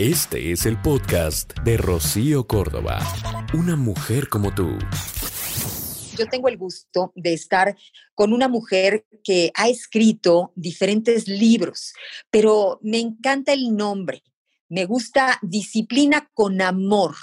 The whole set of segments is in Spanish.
Este es el podcast de Rocío Córdoba. Una mujer como tú. Yo tengo el gusto de estar con una mujer que ha escrito diferentes libros, pero me encanta el nombre. Me gusta Disciplina con Amor.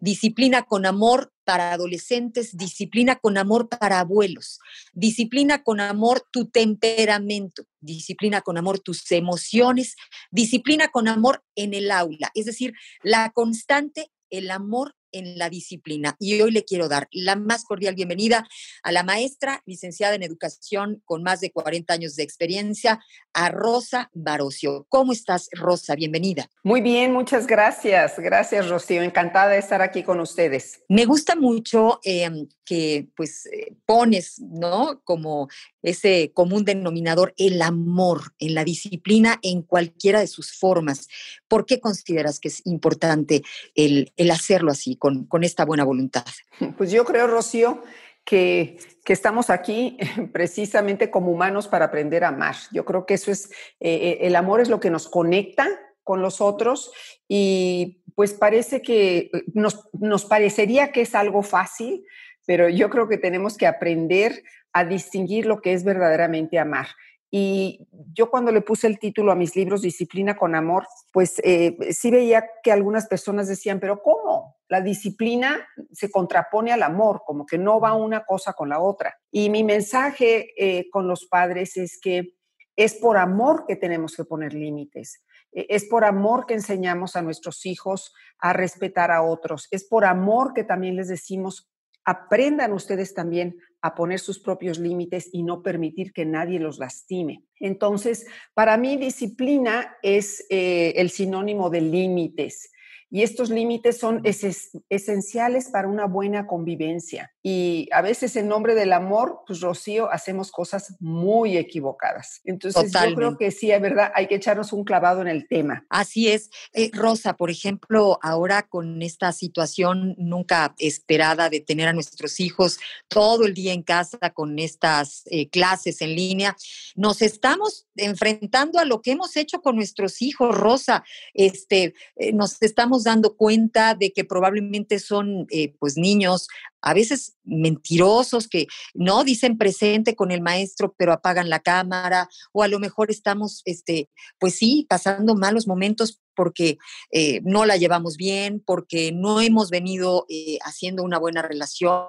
Disciplina con amor para adolescentes, disciplina con amor para abuelos, disciplina con amor tu temperamento, disciplina con amor tus emociones, disciplina con amor en el aula, es decir, la constante, el amor en la disciplina. Y hoy le quiero dar la más cordial bienvenida a la maestra, licenciada en educación con más de 40 años de experiencia, a Rosa Barocio. ¿Cómo estás, Rosa? Bienvenida. Muy bien, muchas gracias. Gracias, Rocío. Encantada de estar aquí con ustedes. Me gusta mucho em, que pues eh, pones, ¿no? Como ese común denominador, el amor en la disciplina en cualquiera de sus formas. ¿Por qué consideras que es importante el, el hacerlo así? Con, esta buena voluntad? Pues yo creo, Rocío, que, estamos aquí precisamente como humanos para aprender a amar. Yo creo que eso es, eh, eh, el amor es lo que nos conecta con los otros y pues parece que nos, nos parecería que es algo fácil, pero yo creo que tenemos que aprender a distinguir lo que es verdaderamente amar. Y yo cuando le puse el título a mis libros, Disciplina con Amor, pues eh, sí veía que algunas personas decían, pero ¿cómo? La disciplina se contrapone al amor, como que no va una cosa con la otra. Y mi mensaje eh, con los padres es que es por amor que tenemos que poner límites. E, es por amor que enseñamos a nuestros hijos a respetar a otros. Es por amor que también les decimos, aprendan ustedes también a poner sus propios límites y no permitir que nadie los lastime. Entonces, para mí disciplina es eh, el sinónimo de límites. Y estos límites son esenciales para una buena convivencia. Y a veces en nombre del amor, pues Rocío, hacemos cosas muy equivocadas. Entonces yo creo que sí, es verdad, hay que echarnos un clavado en el tema. Así es. Eh, Rosa, por ejemplo, ahora con esta situación nunca esperada de tener a nuestros hijos todo el día en casa con estas eh, clases en línea, nos estamos enfrentando a lo que hemos hecho con nuestros hijos, Rosa. Este, eh, nos estamos dando cuenta de que probablemente son pues niños a veces mentirosos que no dicen presente con el maestro, pero apagan la cámara, o a lo mejor estamos, este, pues sí, pasando malos momentos porque eh, no la llevamos bien, porque no hemos venido eh, haciendo una buena relación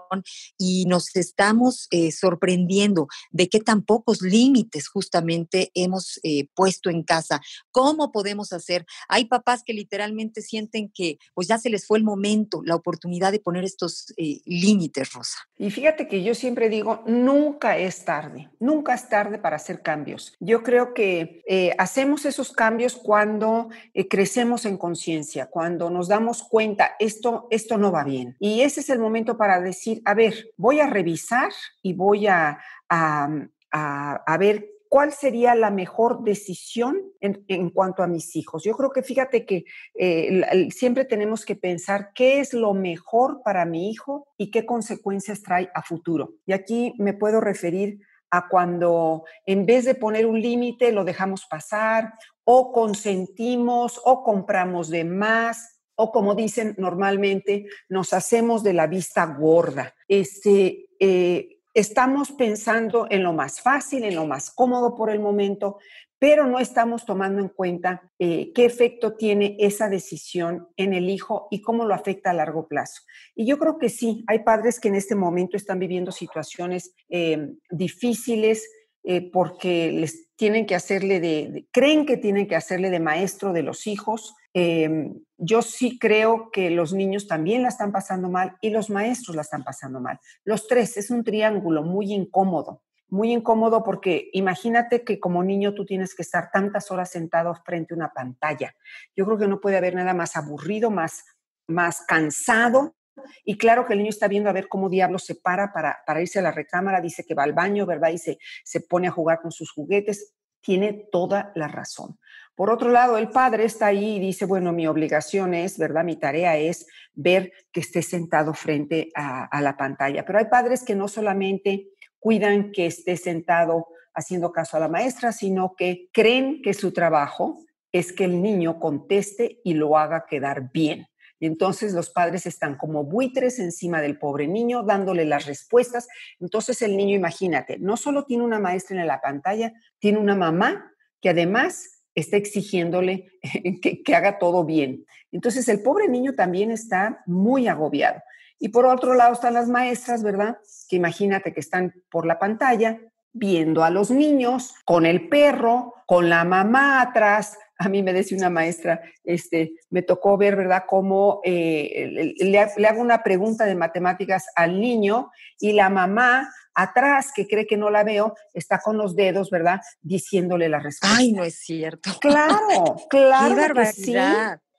y nos estamos eh, sorprendiendo de qué tan pocos límites justamente hemos puesto en casa. ¿Cómo podemos hacer? Hay papás que literalmente sienten que pues ya se les fue el momento, la oportunidad de poner estos límites límites, Rosa. Y fíjate que yo siempre digo, nunca es tarde, nunca es tarde para hacer cambios. Yo creo que eh, hacemos esos cambios cuando eh, crecemos en conciencia, cuando nos damos cuenta, esto, esto no va bien. Y ese es el momento para decir, a ver, voy a revisar y voy a, a, a, ver cuál sería la mejor decisión en, cuanto a mis hijos. Yo creo que fíjate que eh, siempre tenemos que pensar qué es lo mejor para mi hijo y qué consecuencias trae a futuro. Y aquí me puedo referir a cuando en vez de poner un límite lo dejamos pasar o consentimos o compramos de más o como dicen normalmente, nos hacemos de la vista gorda. Este, eh, estamos pensando en lo más fácil, en lo más cómodo por el momento, pero no estamos tomando en cuenta eh, qué efecto tiene esa decisión en el hijo y cómo lo afecta a largo plazo. Y yo creo que sí, hay padres que en este momento están viviendo situaciones eh, difíciles eh, porque les tienen que hacerle de, creen que tienen que hacerle de maestro de los hijos Em, yo sí creo que los niños también la están pasando mal y los maestros la están pasando mal. Los tres es un triángulo muy incómodo, muy incómodo porque imagínate que como niño tú tienes que estar tantas horas sentado frente a una pantalla. Yo creo que no puede haber nada más aburrido, más, más cansado. Y claro que el niño está viendo a ver cómo diablos se para, para para irse a la recámara, dice que va al baño, ¿verdad? Y se, se pone a jugar con sus juguetes. Tiene toda la razón. Por otro lado, el padre está ahí y dice, bueno, mi obligación es, ¿verdad? Mi tarea es ver que esté sentado frente a, la pantalla. Pero hay padres que no solamente cuidan que esté sentado haciendo caso a la maestra, sino que creen que su trabajo es que el niño conteste y lo haga quedar bien. Entonces los padres están como buitres encima del pobre niño, dándole las respuestas. Entonces el niño, imagínate, no solo tiene una maestra en la pantalla, tiene una mamá que además está exigiéndole que haga todo bien. Entonces el pobre niño también está muy agobiado. Y por otro lado están las maestras, ¿verdad? Que imagínate que están por la pantalla viendo a los niños con el perro, con la mamá atrás, a mí me decía una maestra, este, me tocó ver, ¿verdad?, cómo eh, le, hago una pregunta de matemáticas al niño y la mamá atrás, que cree que no la veo, está con los dedos, ¿verdad?, diciéndole la respuesta. Ay, no es cierto. Claro, claro. que sí.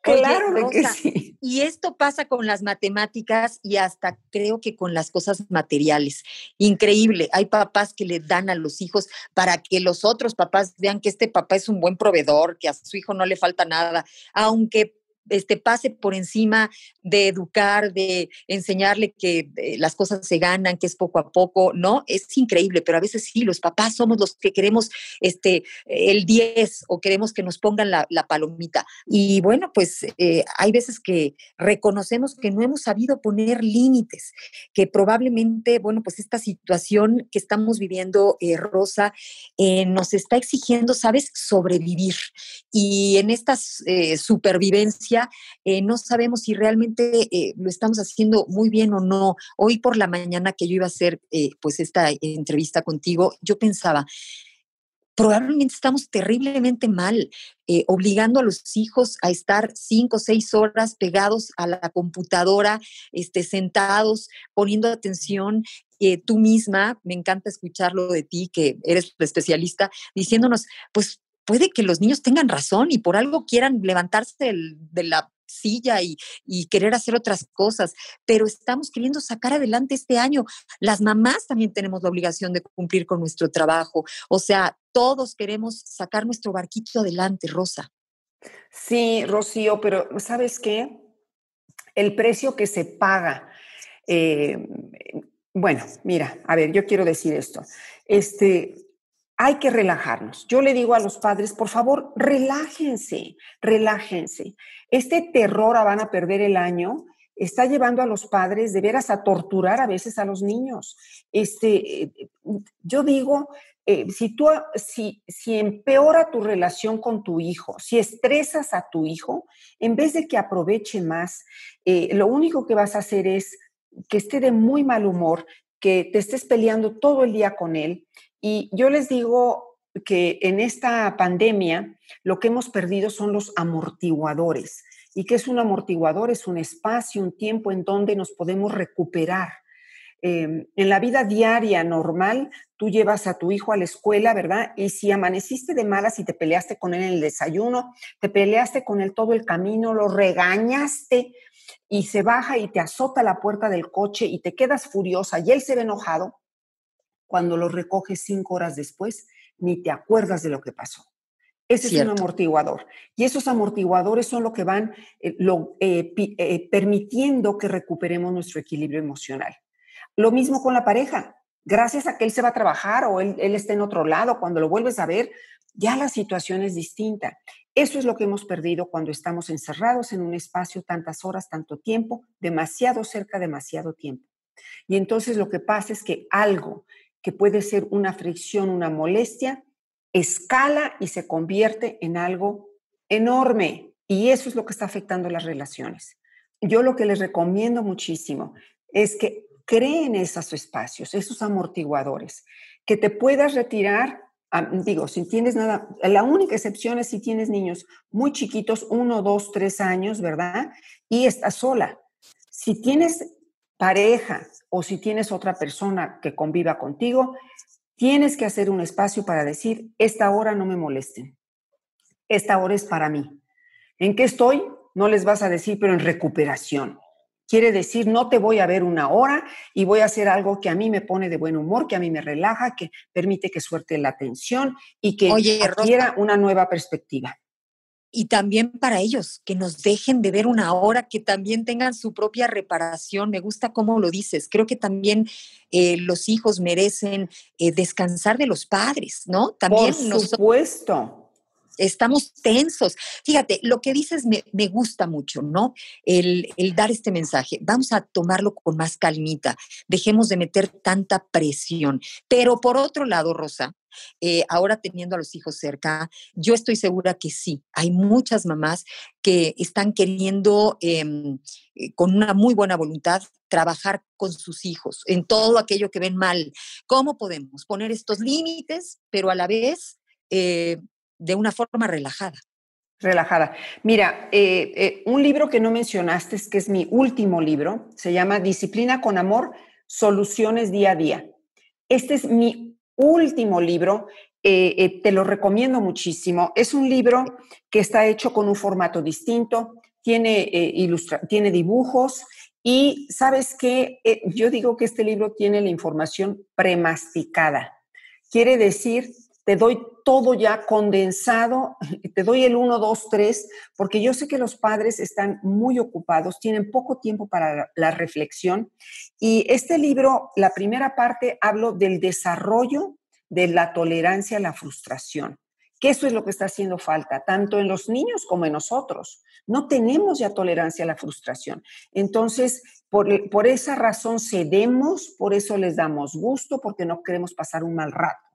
Claro que sí. Y esto pasa con las matemáticas y hasta creo que con las cosas materiales. Increíble. Hay papás que le dan a los hijos para que los otros papás vean que este papá es un buen proveedor, que a su hijo no le falta nada, aunque este, pase por encima de educar, de enseñarle que eh, las cosas se ganan, que es poco a poco, ¿no? Es increíble, pero a veces sí, los papás somos los que queremos este, el 10 o queremos que nos pongan la, palomita. Y bueno, pues eh, hay veces que reconocemos que no hemos sabido poner límites, que probablemente, bueno, pues esta situación que estamos viviendo, eh, Rosa, nos está exigiendo, ¿sabes?, sobrevivir. Y en esta supervivencia, eh, no sabemos si realmente eh, lo estamos haciendo muy bien o no. Hoy por la mañana que yo iba a hacer eh, pues esta entrevista contigo, yo pensaba, probablemente estamos terriblemente mal, obligando a los hijos a estar cinco o seis horas pegados a la computadora, este, sentados, poniendo atención. tú misma, me encanta escucharlo de ti, que eres especialista, diciéndonos, pues puede que los niños tengan razón y por algo quieran levantarse de la silla y, querer hacer otras cosas, pero estamos queriendo sacar adelante este año. Las mamás también tenemos la obligación de cumplir con nuestro trabajo. O sea, todos queremos sacar nuestro barquito adelante, Rosa. Sí, Rocío, pero ¿sabes qué? El precio que se paga. Eh, bueno, mira, a ver, yo quiero decir esto. Este, hay que relajarnos. Yo le digo a los padres, por favor, relájense, relájense. Este terror a van a perder el año está llevando a los padres de veras a torturar a veces a los niños. Este, yo digo, eh, si tú, si, si empeora tu relación con tu hijo, si estresas a tu hijo, en vez de que aproveche más, eh, lo único que vas a hacer es que esté de muy mal humor, que te estés peleando todo el día con él y yo les digo que en esta pandemia lo que hemos perdido son los amortiguadores. ¿Y qué es un amortiguador? Es un espacio, un tiempo en donde nos podemos recuperar. Em, en la vida diaria normal, tú llevas a tu hijo a la escuela, ¿verdad? Y si amaneciste de malas y te peleaste con él en el desayuno, te peleaste con él todo el camino, lo regañaste y se baja y te azota la puerta del coche y te quedas furiosa y él se ve enojado, cuando lo recoges cinco horas después, ni te acuerdas de lo que pasó. Ese es un amortiguador. Y esos amortiguadores son lo que van eh, lo, eh, eh, permitiendo que recuperemos nuestro equilibrio emocional. Lo mismo con la pareja. Gracias a que él se va a trabajar o él, él está en otro lado, cuando lo vuelves a ver, ya la situación es distinta. Eso es lo que hemos perdido cuando estamos encerrados en un espacio tantas horas, tanto tiempo, demasiado cerca, demasiado tiempo. Y entonces lo que pasa es que algo que puede ser una fricción, una molestia, escala y se convierte en algo enorme. Y eso es lo que está afectando las relaciones. Yo lo que les recomiendo muchísimo es que creen esos espacios, esos amortiguadores, que te puedas retirar, digo, si tienes nada, la única excepción es si tienes niños muy chiquitos, uno, dos, tres años, ¿verdad? Y estás sola. Si tienes pareja o si tienes otra persona que conviva contigo, tienes que hacer un espacio para decir, esta hora no me molesten, esta hora es para mí. ¿En qué estoy? No les vas a decir, pero en recuperación. Quiere decir, no te voy a ver una hora y voy a hacer algo que a mí me pone de buen humor, que a mí me relaja, que permite que suerte la atención y que adquiera una nueva perspectiva y también para ellos, que nos dejen de ver una hora, que también tengan su propia reparación. Me gusta cómo lo dices. Creo que también eh, los hijos merecen eh, descansar de los padres, ¿no? También Por supuesto. Estamos tensos. Fíjate, lo que dices me, gusta mucho, ¿no? El, dar este mensaje. Vamos a tomarlo con más calmita. Dejemos de meter tanta presión. Pero por otro lado, Rosa, eh, ahora teniendo a los hijos cerca, yo estoy segura que sí, hay muchas mamás que están queriendo, em, eh, con una muy buena voluntad, trabajar con sus hijos en todo aquello que ven mal. ¿Cómo podemos poner estos límites, pero a la vez eh, de una forma relajada. Relajada. Mira, eh, eh, un libro que no mencionaste, que es mi último libro, se llama Disciplina con Amor, Soluciones Día a Día. Este es mi último libro, eh, te lo recomiendo muchísimo. Es un libro que está hecho con un formato distinto, tiene, ilustra tiene dibujos y sabes que yo digo que este libro tiene la información premasticada. Quiere decir te doy todo ya condensado, te doy el 1, 2, 3, porque yo sé que los padres están muy ocupados, tienen poco tiempo para la reflexión. Y este libro, la primera parte, hablo del desarrollo de la tolerancia a la frustración, que eso es lo que está haciendo falta, tanto en los niños como en nosotros. No tenemos ya tolerancia a la frustración. Entonces, por, por esa razón cedemos, por eso les damos gusto, porque no queremos pasar un mal rato.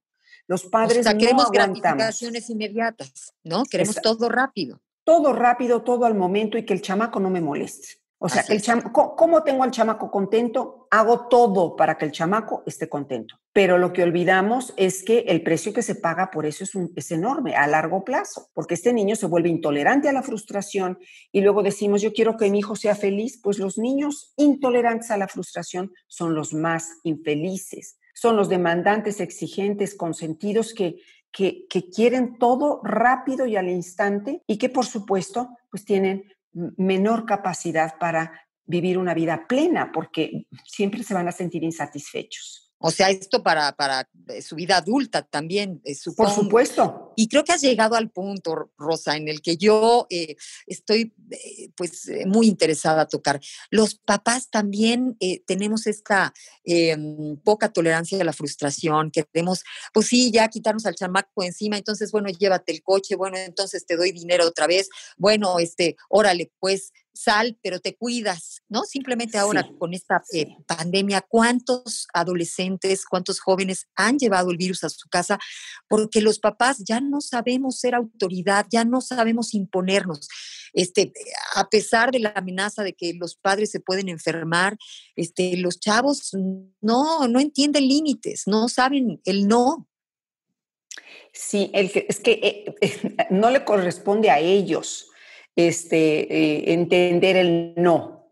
Los padres o queremos gratificaciones inmediatas, ¿no? Queremos todo rápido. Todo rápido, todo al momento y que el chamaco no me moleste. O sea, el ¿cómo tengo al chamaco contento? Hago todo para que el chamaco esté contento. Pero lo que olvidamos es que el precio que se paga por eso es, es enorme a largo plazo, porque este niño se vuelve intolerante a la frustración y luego decimos, yo quiero que mi hijo sea feliz, pues los niños intolerantes a la frustración son los más infelices son los demandantes, exigentes, consentidos que, que, quieren todo rápido y al instante y que por supuesto pues tienen menor capacidad para vivir una vida plena porque siempre se van a sentir insatisfechos. O sea, esto para, para eh, su vida adulta también, eh, Por supuesto. Y creo que has llegado al punto, Rosa, en el que yo eh, estoy pues muy interesada a tocar. Los papás también tenemos esta poca tolerancia a la frustración, que queremos, pues sí, ya quitarnos al chamaco encima, entonces, bueno, llévate el coche, bueno, entonces te doy dinero otra vez, bueno, este, órale, pues sal, pero te cuidas, ¿no? Simplemente ahora con esta eh, pandemia, ¿cuántos adolescentes, cuántos jóvenes han llevado el virus a su casa? Porque los papás ya no sabemos ser autoridad, ya no sabemos imponernos. Este, a pesar de la amenaza de que los padres se pueden enfermar, este, los chavos no, no entienden límites, no saben el no. Sí, el es que eh, no le corresponde a ellos este, eh, entender el no.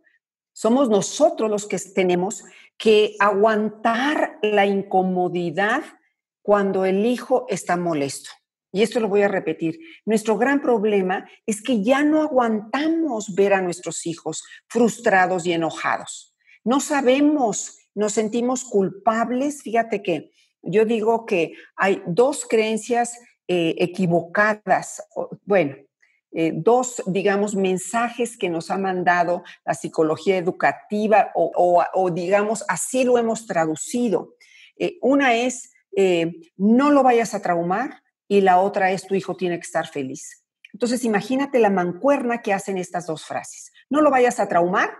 Somos nosotros los que tenemos que aguantar la incomodidad cuando el hijo está molesto. Y esto lo voy a repetir. Nuestro gran problema es que ya no aguantamos ver a nuestros hijos frustrados y enojados. No sabemos, nos sentimos culpables. Fíjate que yo digo que hay dos creencias eh, equivocadas. Bueno, eh, dos, digamos, mensajes que nos ha mandado la psicología educativa o, digamos, así lo hemos traducido. Eh, una es, eh, no lo vayas a traumar y la otra es, tu hijo tiene que estar feliz. Entonces, imagínate la mancuerna que hacen estas dos frases. No lo vayas a traumar,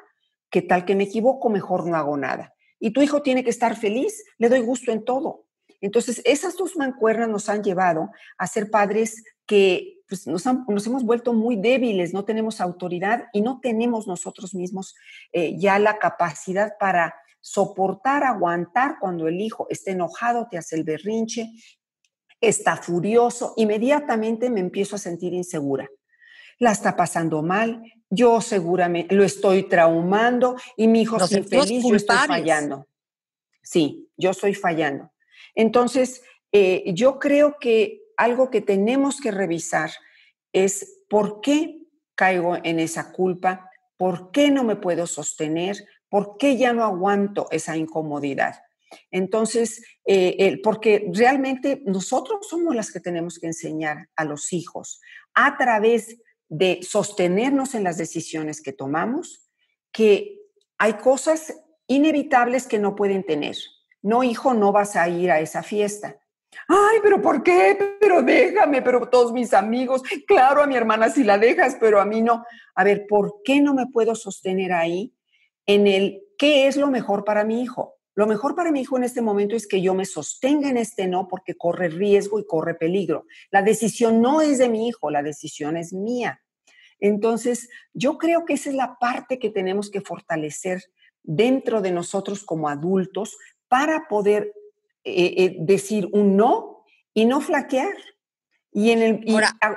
que tal que me equivoco, mejor no hago nada. Y tu hijo tiene que estar feliz, le doy gusto en todo. Entonces, esas dos mancuernas nos han llevado a ser padres que pues, nos, hemos vuelto muy débiles, no tenemos autoridad y no tenemos nosotros mismos eh, ya la capacidad para soportar, aguantar cuando el hijo está enojado, te hace el berrinche, está furioso, inmediatamente me empiezo a sentir insegura. La está pasando mal, yo seguramente lo estoy traumando y mi hijo es infeliz, yo estoy fallando. Sí, yo estoy fallando. Entonces, eh, yo creo que algo que tenemos que revisar es por qué caigo en esa culpa, por qué no me puedo sostener, por qué ya no aguanto esa incomodidad. Entonces, eh, porque realmente nosotros somos las que tenemos que enseñar a los hijos a través de sostenernos en las decisiones que tomamos, que hay cosas inevitables que no pueden tener. No, hijo, no vas a ir a esa fiesta. Ay, pero ¿por qué? Pero déjame, pero todos mis amigos, claro, a mi hermana si la dejas, pero a mí no. A ver, ¿por qué no me puedo sostener ahí en el qué es lo mejor para mi hijo? Lo mejor para mi hijo en este momento es que yo me sostenga en este no porque corre riesgo y corre peligro. La decisión no es de mi hijo, la decisión es mía. Entonces, yo creo que esa es la parte que tenemos que fortalecer dentro de nosotros como adultos para poder eh, eh, decir un no y no flaquear. Y, en el,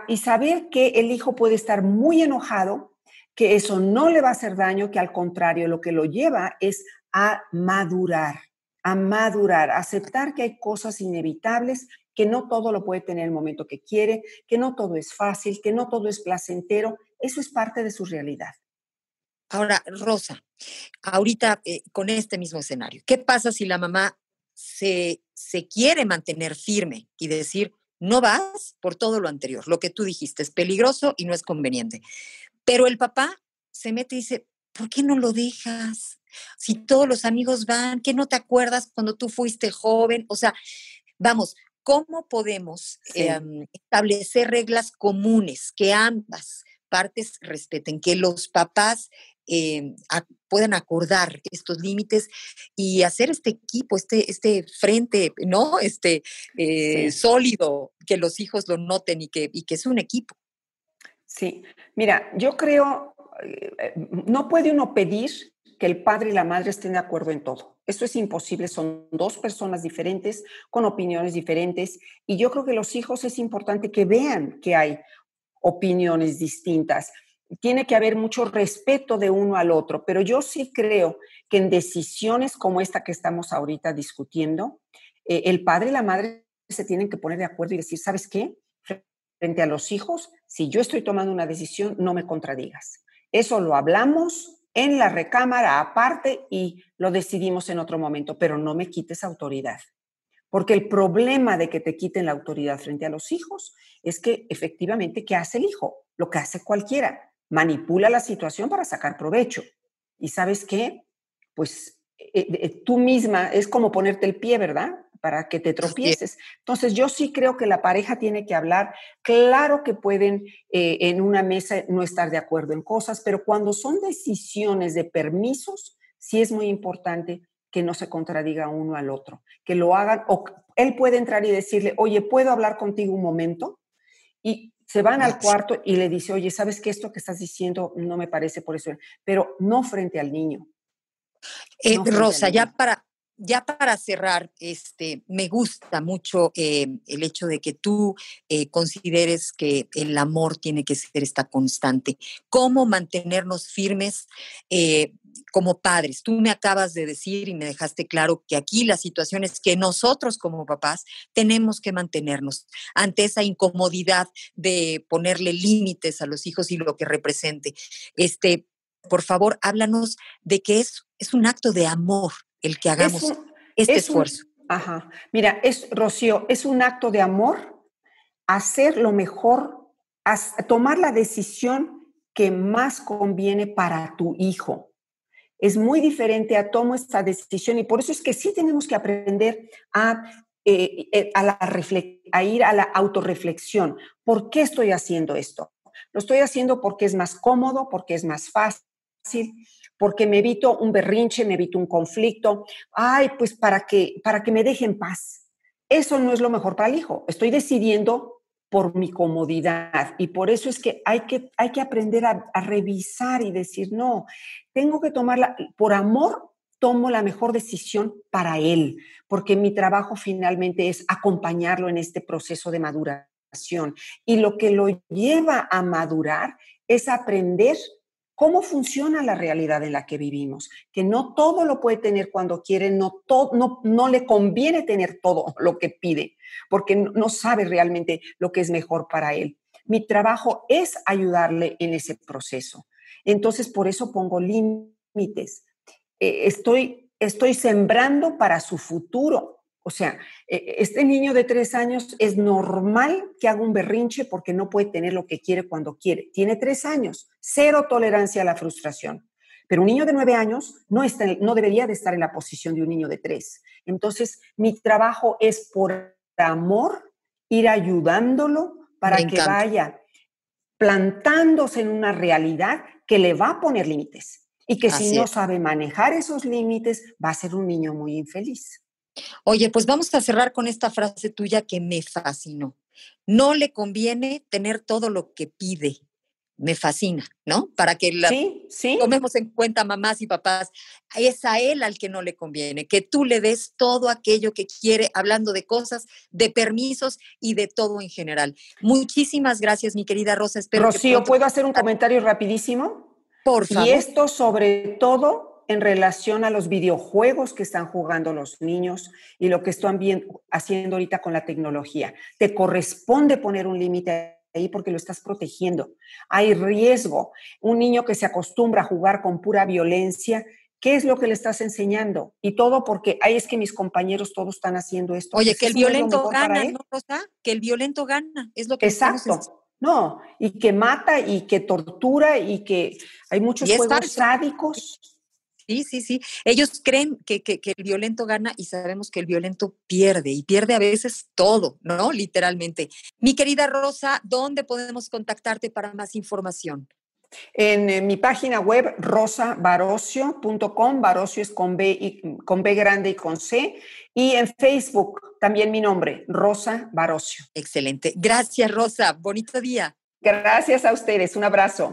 y, saber que el hijo puede estar muy enojado, que eso no le va a hacer daño, que al contrario, lo que lo lleva es a madurar, a madurar, a aceptar que hay cosas inevitables, que no todo lo puede tener el momento que quiere, que no todo es fácil, que no todo es placentero. Eso es parte de su realidad. Ahora, Rosa, ahorita eh, con este mismo escenario, ¿qué pasa si la mamá se, se quiere mantener firme y decir, no vas por todo lo anterior, lo que tú dijiste, es peligroso y no es conveniente. Pero el papá se mete y dice, ¿por qué no lo dejas? Si todos los amigos van, ¿qué no te acuerdas cuando tú fuiste joven? O sea, vamos, ¿cómo podemos em, establecer reglas comunes que ambas partes respeten, que los papás eh, puedan acordar estos límites y hacer este equipo, este, este frente, ¿no? Este eh, sólido, que los hijos lo noten y que, y que es un equipo. Sí, mira, yo creo, eh, no puede uno pedir que el padre y la madre estén de acuerdo en todo. Eso es imposible, son dos personas diferentes, con opiniones diferentes, y yo creo que los hijos es importante que vean que hay opiniones distintas tiene que haber mucho respeto de uno al otro, pero yo sí creo que en decisiones como esta que estamos ahorita discutiendo, eh, el padre y la madre se tienen que poner de acuerdo y decir, ¿sabes qué? Frente a los hijos, si yo estoy tomando una decisión, no me contradigas. Eso lo hablamos en la recámara aparte y lo decidimos en otro momento, pero no me quites autoridad. Porque el problema de que te quiten la autoridad frente a los hijos es que efectivamente, ¿qué hace el hijo? Lo que hace cualquiera manipula la situación para sacar provecho. ¿Y sabes qué? Pues eh, eh, tú misma es como ponerte el pie, ¿verdad? Para que te tropieces. Entonces, yo sí creo que la pareja tiene que hablar. Claro que pueden eh, en una mesa no estar de acuerdo en cosas, pero cuando son decisiones de permisos, sí es muy importante que no se contradiga uno al otro, que lo hagan, o él puede entrar y decirle, oye, ¿puedo hablar contigo un momento? Y se van al cuarto y le dice, oye, ¿sabes qué? Esto que estás diciendo no me parece por eso, pero no frente al niño. Eh, Rosa, ya para, ya para cerrar, este, me gusta mucho eh, el hecho de que tú eh, consideres que el amor tiene que ser esta constante. ¿Cómo mantenernos firmes como padres. Tú me acabas de decir y me dejaste claro que aquí la situación es que nosotros como papás tenemos que mantenernos ante esa incomodidad de ponerle límites a los hijos y lo que represente. Este, por favor, háblanos de que es, es un acto de amor el que hagamos este esfuerzo. ajá. Mira, es, Rocío, es un acto de amor hacer lo mejor, tomar la decisión que más conviene para tu hijo es muy diferente a tomo esta decisión y por eso es que sí tenemos que aprender a, eh, eh, a, la a ir a la autorreflexión. ¿Por qué estoy haciendo esto? Lo estoy haciendo porque es más cómodo, porque es más fácil, porque me evito un berrinche, me evito un conflicto. Ay, pues para que, para que me dejen paz. Eso no es lo mejor para el hijo. Estoy decidiendo por mi comodidad. Y por eso es que hay que, hay que aprender a, revisar y decir, no, tengo que tomarla, por amor tomo la mejor decisión para él, porque mi trabajo finalmente es acompañarlo en este proceso de maduración. Y lo que lo lleva a madurar es aprender cómo funciona la realidad en la que vivimos, que no todo lo puede tener cuando quiere, no, no, no le conviene tener todo lo que pide, porque no sabe realmente lo que es mejor para él. Mi trabajo es ayudarle en ese proceso. Entonces, por eso pongo límites. Eh, estoy, estoy sembrando para su futuro. O sea, e, este niño de tres años es normal que haga un berrinche porque no puede tener lo que quiere cuando quiere. Tiene tres años, cero tolerancia a la frustración. Pero un niño de nueve años no, está, no debería de estar en la posición de un niño de tres. Entonces, mi trabajo es por amor, ir ayudándolo para que vaya plantándose en una realidad que le va a poner límites y que si no sabe manejar esos límites va a ser un niño muy infeliz. Oye, pues vamos a cerrar con esta frase tuya que me fascinó. No le conviene tener todo lo que pide, me fascina, ¿no? Para que la tomemos en cuenta mamás y papás, es a él al que no le conviene, que tú le des todo aquello que quiere, hablando de cosas, de permisos y de todo en general. Muchísimas gracias, mi querida Rosa. Espero Rocío, ¿puedo hacer un comentario rapidísimo? Por favor. Y esto sobre todo en relación a los videojuegos que están jugando los niños y lo que están haciendo ahorita con la tecnología. Te corresponde poner un límite ahí porque lo estás protegiendo. Hay riesgo. Un niño que se acostumbra a jugar con pura violencia, ¿qué es lo que le estás enseñando? Y todo porque, ay, es que mis compañeros todos están haciendo esto. Oye, que el violento gana, ¿no, Rosa? Que el violento gana, es lo que Exacto. No, y que mata y que tortura y que hay muchos juegos sádicos. Sí, sí, sí. Ellos creen que, el violento gana y sabemos que el violento pierde y pierde a veces todo, ¿no? Literalmente. Mi querida Rosa, ¿dónde podemos contactarte para más información? En, mi página web rosabarocio.com, Barocio es con B, y, con B grande y con C, y en Facebook también mi nombre, Rosa Barocio. Excelente. Gracias, Rosa. Bonito día. Gracias a ustedes. Un abrazo.